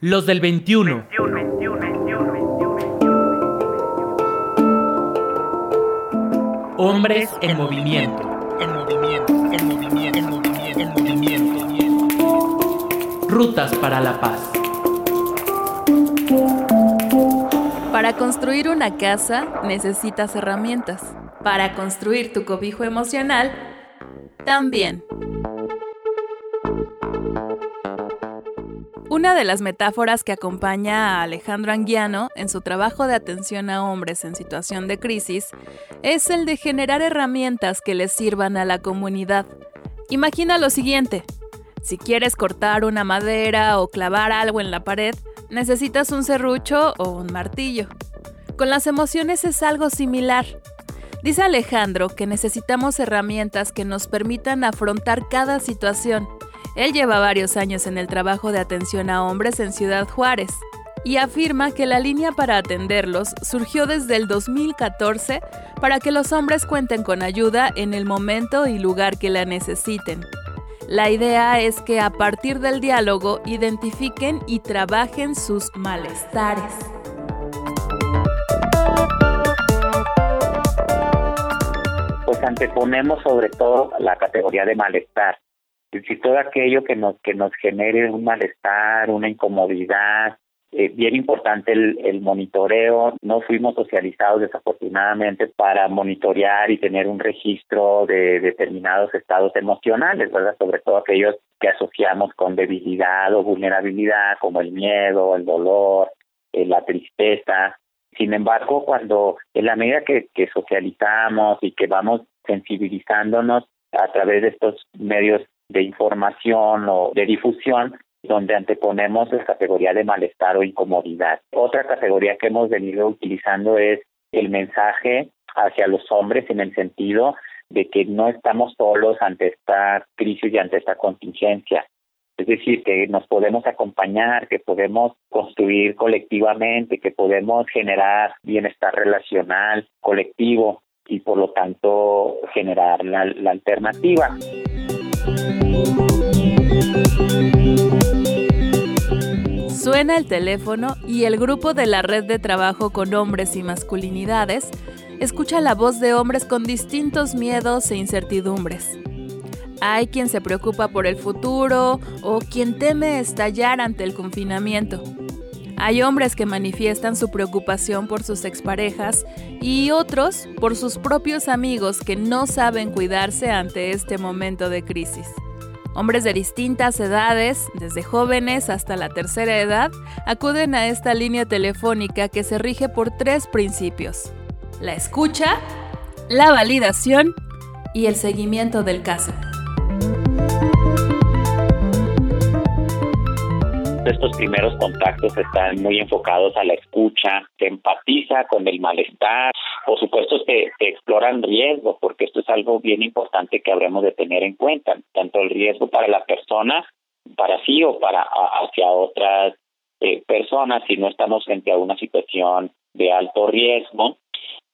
Los del 21. Hombres en movimiento. En movimiento, en movimiento, en movimiento, en movimiento. Rutas para la paz. Para construir una casa necesitas herramientas. Para construir tu cobijo emocional, también. Una de las metáforas que acompaña a Alejandro Anguiano en su trabajo de atención a hombres en situación de crisis es el de generar herramientas que les sirvan a la comunidad. Imagina lo siguiente. Si quieres cortar una madera o clavar algo en la pared, necesitas un serrucho o un martillo. Con las emociones es algo similar. Dice Alejandro que necesitamos herramientas que nos permitan afrontar cada situación él lleva varios años en el trabajo de atención a hombres en Ciudad Juárez y afirma que la línea para atenderlos surgió desde el 2014 para que los hombres cuenten con ayuda en el momento y lugar que la necesiten. La idea es que a partir del diálogo identifiquen y trabajen sus malestares. Pues anteponemos sobre todo la categoría de malestar si todo aquello que nos que nos genere un malestar, una incomodidad, eh, bien importante el, el, monitoreo. No fuimos socializados desafortunadamente para monitorear y tener un registro de determinados estados emocionales, ¿verdad? Sobre todo aquellos que asociamos con debilidad o vulnerabilidad, como el miedo, el dolor, eh, la tristeza. Sin embargo, cuando en la medida que, que socializamos y que vamos sensibilizándonos a través de estos medios de información o de difusión donde anteponemos la categoría de malestar o incomodidad. Otra categoría que hemos venido utilizando es el mensaje hacia los hombres en el sentido de que no estamos solos ante esta crisis y ante esta contingencia. Es decir, que nos podemos acompañar, que podemos construir colectivamente, que podemos generar bienestar relacional, colectivo y por lo tanto generar la, la alternativa. Suena el teléfono y el grupo de la red de trabajo con hombres y masculinidades escucha la voz de hombres con distintos miedos e incertidumbres. Hay quien se preocupa por el futuro o quien teme estallar ante el confinamiento. Hay hombres que manifiestan su preocupación por sus exparejas y otros por sus propios amigos que no saben cuidarse ante este momento de crisis. Hombres de distintas edades, desde jóvenes hasta la tercera edad, acuden a esta línea telefónica que se rige por tres principios. La escucha, la validación y el seguimiento del caso. Estos primeros contactos están muy enfocados a la escucha, se empatiza con el malestar, por supuesto se, exploran riesgos, porque esto es algo bien importante que habremos de tener en cuenta, tanto el riesgo para la persona, para sí o para hacia otras eh, personas, si no estamos frente a una situación de alto riesgo,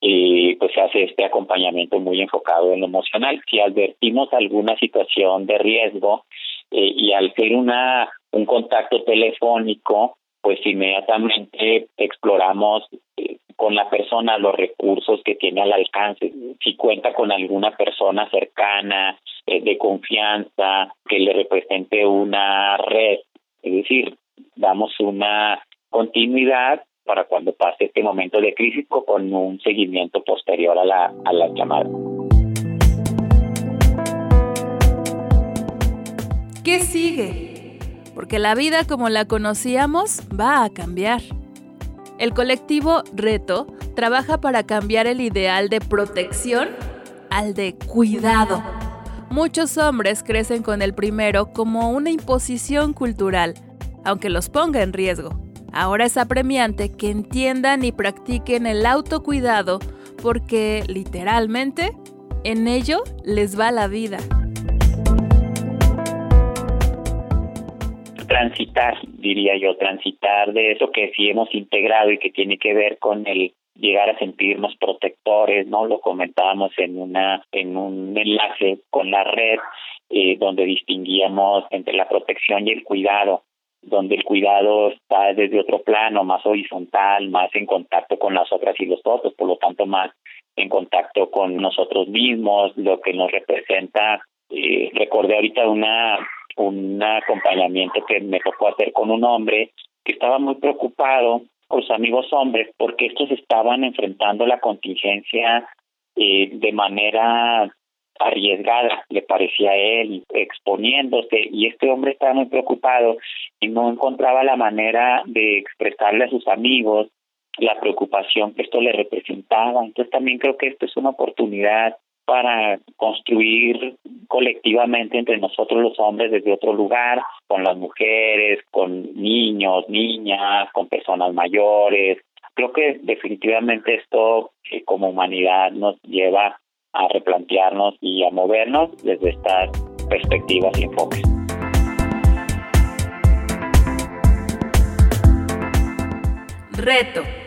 y pues se hace este acompañamiento muy enfocado en lo emocional. Si advertimos alguna situación de riesgo eh, y al ser una un contacto telefónico, pues inmediatamente exploramos eh, con la persona los recursos que tiene al alcance. Si cuenta con alguna persona cercana, eh, de confianza, que le represente una red, es decir, damos una continuidad para cuando pase este momento de crisis con un seguimiento posterior a la, a la llamada. ¿Qué sigue? Porque la vida como la conocíamos va a cambiar. El colectivo Reto trabaja para cambiar el ideal de protección al de cuidado. Muchos hombres crecen con el primero como una imposición cultural, aunque los ponga en riesgo. Ahora es apremiante que entiendan y practiquen el autocuidado porque, literalmente, en ello les va la vida. Transitar, diría yo, transitar de eso que sí hemos integrado y que tiene que ver con el llegar a sentirnos protectores, ¿no? Lo comentábamos en una en un enlace con la red eh, donde distinguíamos entre la protección y el cuidado. donde el cuidado está desde otro plano, más horizontal, más en contacto con las otras y los otros, por lo tanto más en contacto con nosotros mismos, lo que nos representa. Eh, recordé ahorita una un acompañamiento que me tocó hacer con un hombre que estaba muy preocupado con sus amigos hombres porque estos estaban enfrentando la contingencia eh, de manera arriesgada, le parecía a él, exponiéndose, y este hombre estaba muy preocupado y no encontraba la manera de expresarle a sus amigos la preocupación que esto le representaba. Entonces también creo que esto es una oportunidad para construir colectivamente entre nosotros los hombres desde otro lugar, con las mujeres, con niños, niñas, con personas mayores. Creo que definitivamente esto eh, como humanidad nos lleva a replantearnos y a movernos desde estas perspectivas y enfoques. Reto.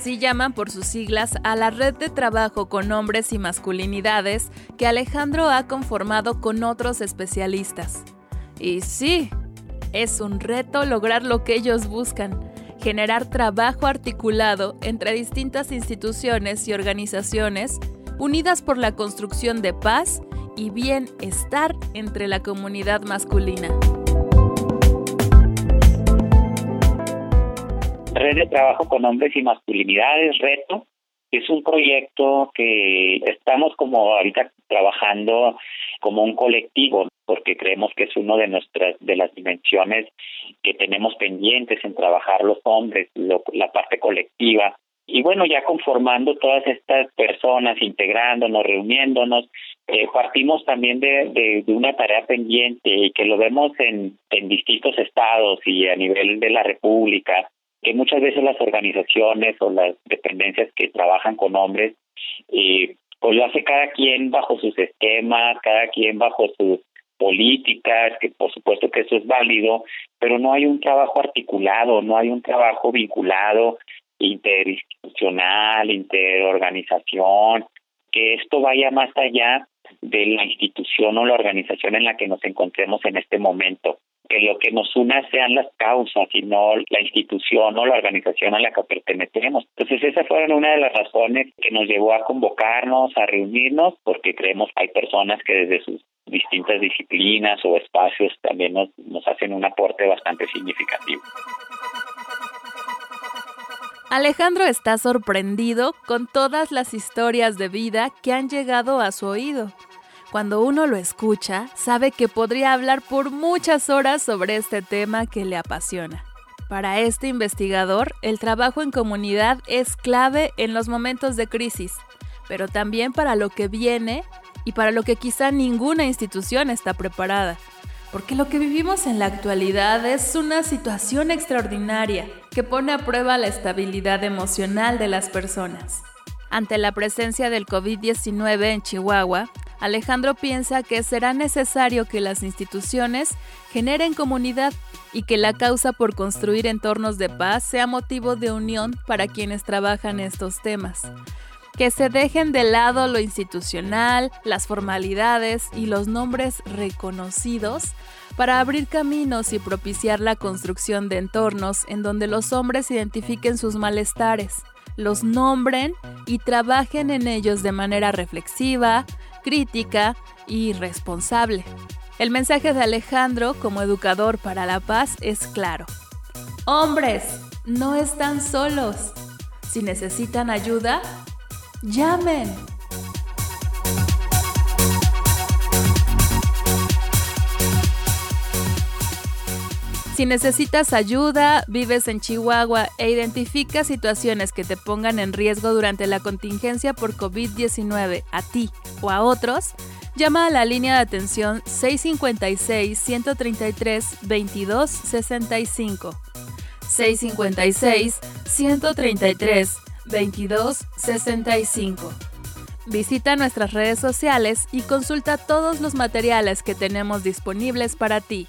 Así llaman por sus siglas a la red de trabajo con hombres y masculinidades que Alejandro ha conformado con otros especialistas. Y sí, es un reto lograr lo que ellos buscan, generar trabajo articulado entre distintas instituciones y organizaciones unidas por la construcción de paz y bienestar entre la comunidad masculina. Red de Trabajo con Hombres y Masculinidades, Reto, es un proyecto que estamos como ahorita trabajando como un colectivo porque creemos que es uno de nuestras de las dimensiones que tenemos pendientes en trabajar los hombres la parte colectiva. Y bueno, ya conformando todas estas personas, integrándonos, reuniéndonos, eh, partimos también de, de, una tarea pendiente y que lo vemos en, en distintos estados y a nivel de la República, que muchas veces las organizaciones o las dependencias que trabajan con hombres, pues lo hace cada quien bajo sus esquemas, cada quien bajo sus políticas, que por supuesto que eso es válido, pero no hay un trabajo articulado, no hay un trabajo vinculado interinstitucional, interorganización, que esto vaya más allá de la institución o la organización en la que nos encontremos en este momento, que lo que nos una sean las causas y no la institución o la organización a la que pertenecemos. Entonces esa fue una de las razones que nos llevó a convocarnos, a reunirnos, porque creemos que hay personas que desde sus distintas disciplinas o espacios también nos, nos hacen un aporte bastante significativo. Alejandro está sorprendido con todas las historias de vida que han llegado a su oído. Cuando uno lo escucha, sabe que podría hablar por muchas horas sobre este tema que le apasiona. Para este investigador, el trabajo en comunidad es clave en los momentos de crisis, pero también para lo que viene y para lo que quizá ninguna institución está preparada porque lo que vivimos en la actualidad es una situación extraordinaria que pone a prueba la estabilidad emocional de las personas. Ante la presencia del COVID-19 en Chihuahua, Alejandro piensa que será necesario que las instituciones generen comunidad y que la causa por construir entornos de paz sea motivo de unión para quienes trabajan estos temas. Que se dejen de lado lo institucional, las formalidades y los nombres reconocidos para abrir caminos y propiciar la construcción de entornos en donde los hombres identifiquen sus malestares, los nombren y trabajen en ellos de manera reflexiva, crítica y responsable. El mensaje de Alejandro como educador para la paz es claro. Hombres, no están solos. Si necesitan ayuda, Llamen. Si necesitas ayuda, vives en Chihuahua e identificas situaciones que te pongan en riesgo durante la contingencia por COVID-19 a ti o a otros, llama a la línea de atención 656-133-2265. 656-133 2265. Visita nuestras redes sociales y consulta todos los materiales que tenemos disponibles para ti.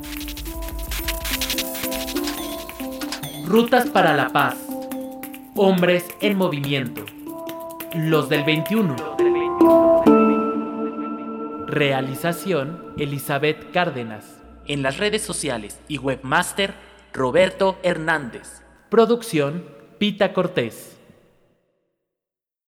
Rutas para la paz. Hombres en movimiento. Los del 21. Realización Elizabeth Cárdenas. En las redes sociales y webmaster Roberto Hernández. Producción Pita Cortés.